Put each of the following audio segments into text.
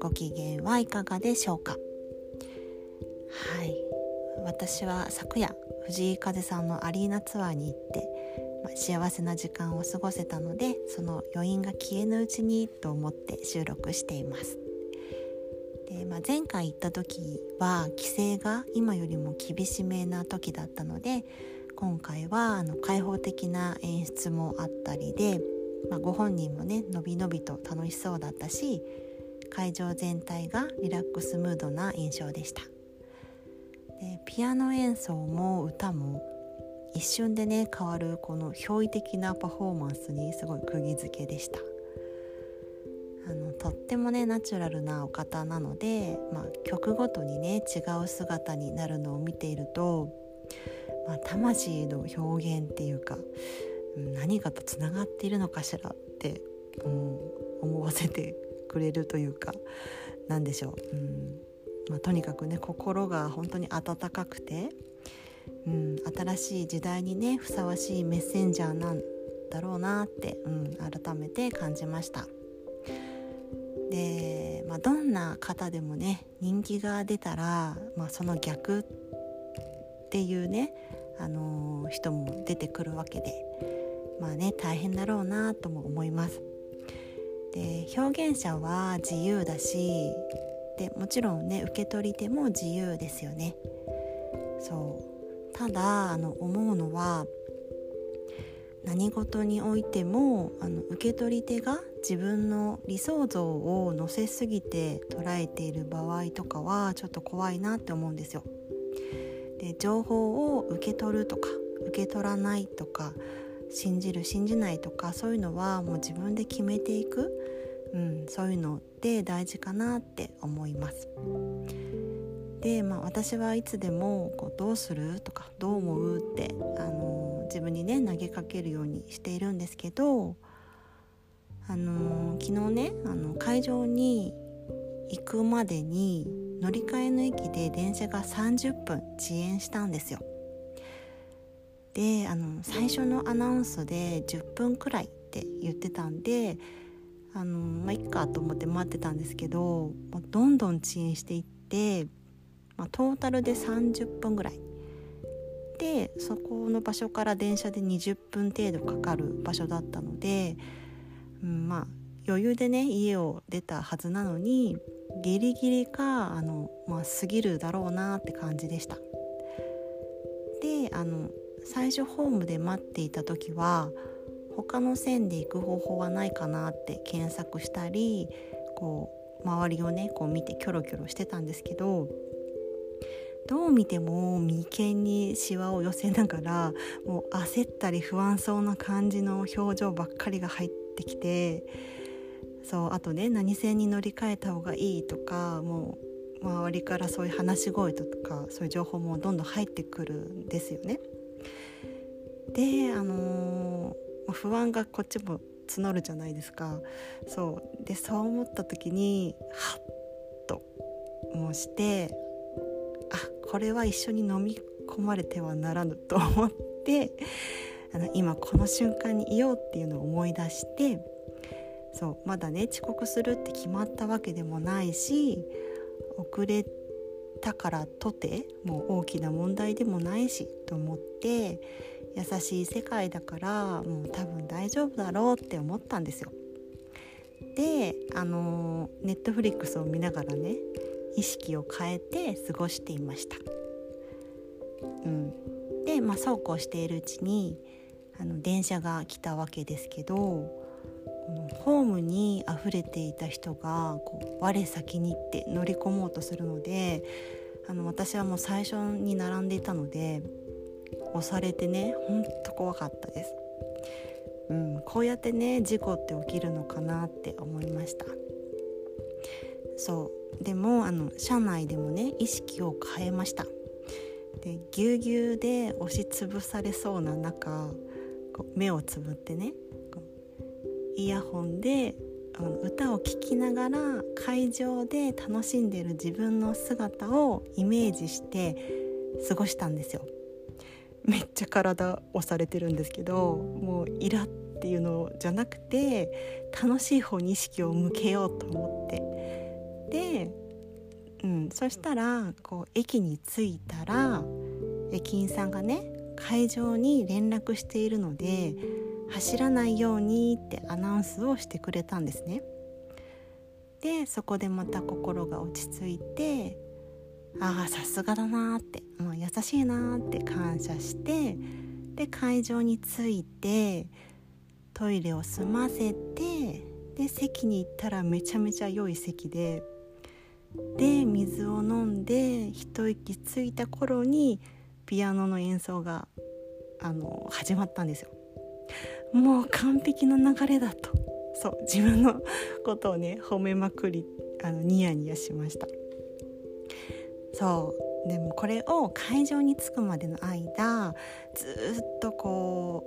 ご機嫌はいかがでしょうか？はい。私は昨夜藤井風さんのアリーナツアーに行って、まあ、幸せな時間を過ごせたのでその余韻が消えぬうちにと思って収録しています。で、まあ、前回行った時は規制が今よりも厳しめな時だったので今回はあの開放的な演出もあったりでまあ、ご本人もねのびのびと楽しそうだったし会場全体がリラックスムードな印象でした。でピアノ演奏も歌も一瞬でね変わるこの驚異的なパフォーマンスにすごい釘付けでした。あのとってもねナチュラルなお方なので、まあ、曲ごとにね違う姿になるのを見ていると、まあ、魂の表現っていうか何かとつながっているのかしらって、うん、思わせてくれるというか何でしょう、うんまあ、とにかくね心が本当に温かくて、うん、新しい時代にねふさわしいメッセンジャーなんだろうなって、うん、改めて感じました。で、まあ、どんな方でもね人気が出たら、まあ、その逆っていうね、あのー、人も出てくるわけでまあね大変だろうなとも思います。で表現者は自由だしでもちろんね受け取り手も自由ですよね。そうただあの思うのは何事においてもあの受け取り手が自分の理想像を乗せすぎて捉えている場合とかはちょっと怖いなって思うんですよ。で情報を受け取るとか受け取らないとか信じる信じないとかそういうのはもう自分で決めていく、うん、そういうのって大事かなって思います。で、まあ、私はいつでもこう「どうする?」とか「どう思う?」って、あの自分にね投げかけるようにしているんですけど、あの昨日ねあの会場に行くまでに乗り換えの駅で電車が30分遅延したんですよ。であの最初のアナウンスで10分くらいって言ってたんであのまあいっかと思って待ってたんですけどどんどん遅延していって、まあ、トータルで30分ぐらいでそこの場所から電車で20分程度かかる場所だったので、うん、まあ余裕でね家を出たはずなのにギリギリかあの、まあ、過ぎるだろうなって感じでした。であの最初ホームで待っていた時は他の線で行く方法はないかなって検索したりこう周りをねこう見てキョロキョロしてたんですけどどう見ても眉間にシワを寄せながらもう焦ったり不安そうな感じの表情ばっかりが入ってきてそうあとね何線に乗り換えた方がいいとかもう周りからそういう話し声とかそういう情報もどんどん入ってくるんですよね。であのー、不安がこっちも募るじゃないですか。そう。でそう思った時にハッと申してあこれは一緒に飲み込まれてはならぬと思ってあの今この瞬間にいようっていうのを思い出してそうまだね遅刻するって決まったわけでもないし遅れたからとてもう大きな問題でもないしと思って優しい世界だからもう多分大丈夫だろうって思ったんですよ。であのネットフリックスを見ながらね意識を変えて過ごしていました。うん、で、まあ、そうこうしているうちにあの電車が来たわけですけどこのホームに溢れていた人がこう我先にって乗り込もうとするのであの私はもう最初に並んでいたので押されてねほんと怖かったです、うん、こうやってね事故って起きるのかなって思いました。そう。でもあの社内でもね意識を変えました。でぎゅうぎゅうで押しつぶされそうな中こう目をつぶってねイヤホンであの歌を聴きながら会場で楽しんでる自分の姿をイメージして過ごしたんですよ。めっちゃ体押されてるんですけどもうイラっていうのじゃなくて楽しい方に意識を向けようと思ってで、うん、そしたらこう駅に着いたら駅員さんがね会場に連絡しているので走らないようにってアナウンスをしてくれたんですね。でそこでまた心が落ち着いてああさすがだなって、もう優しいなって感謝してで会場に着いてトイレを済ませてで席に行ったらめちゃめちゃ良い席でで水を飲んで一息ついた頃にピアノの演奏があの始まったんですよ。もう完璧な流れだとそう自分のことをね褒めまくりあのニヤニヤしましたそう。でもこれを会場に着くまでの間ずっとこ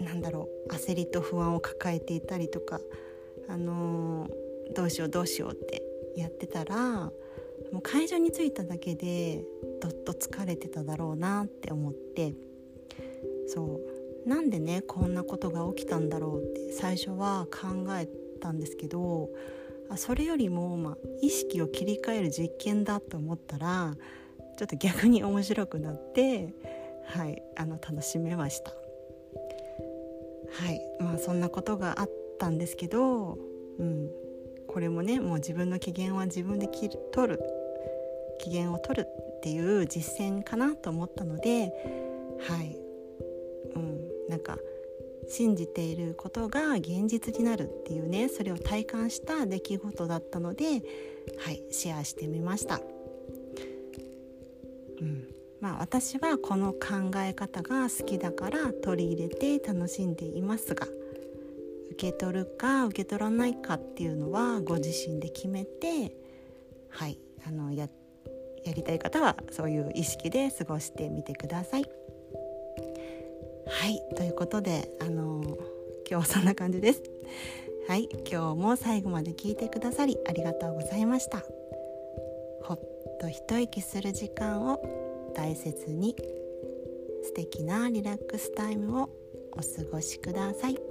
うなんだろう焦りと不安を抱えていたりとかあのー、どうしようどうしようってやってたらもう会場に着いただけでどっと疲れてただろうなって思ってそう。なんでねこんなことが起きたんだろうって最初は考えたんですけどあそれよりも、まあ、意識を切り替える実験だと思ったらちょっと逆に面白くなってはいあの楽しめました。はいまあそんなことがあったんですけど、うん、これもねもう自分の機嫌は自分で切る取る機嫌を取るっていう実践かなと思ったのではいうんなんか信じていることが現実になるっていうねそれを体感した出来事だったのではいシェアしてみました。うんまあ、私はこの考え方が好きだから取り入れて楽しんでいますが受け取るか受け取らないかっていうのはご自身で決めてはいあのややりたい方はそういう意識で過ごしてみてください。はいということであの今日はそんな感じですはい今日も最後まで聞いてくださりありがとうございましたほっと一息する時間を大切に素敵なリラックスタイムをお過ごしください。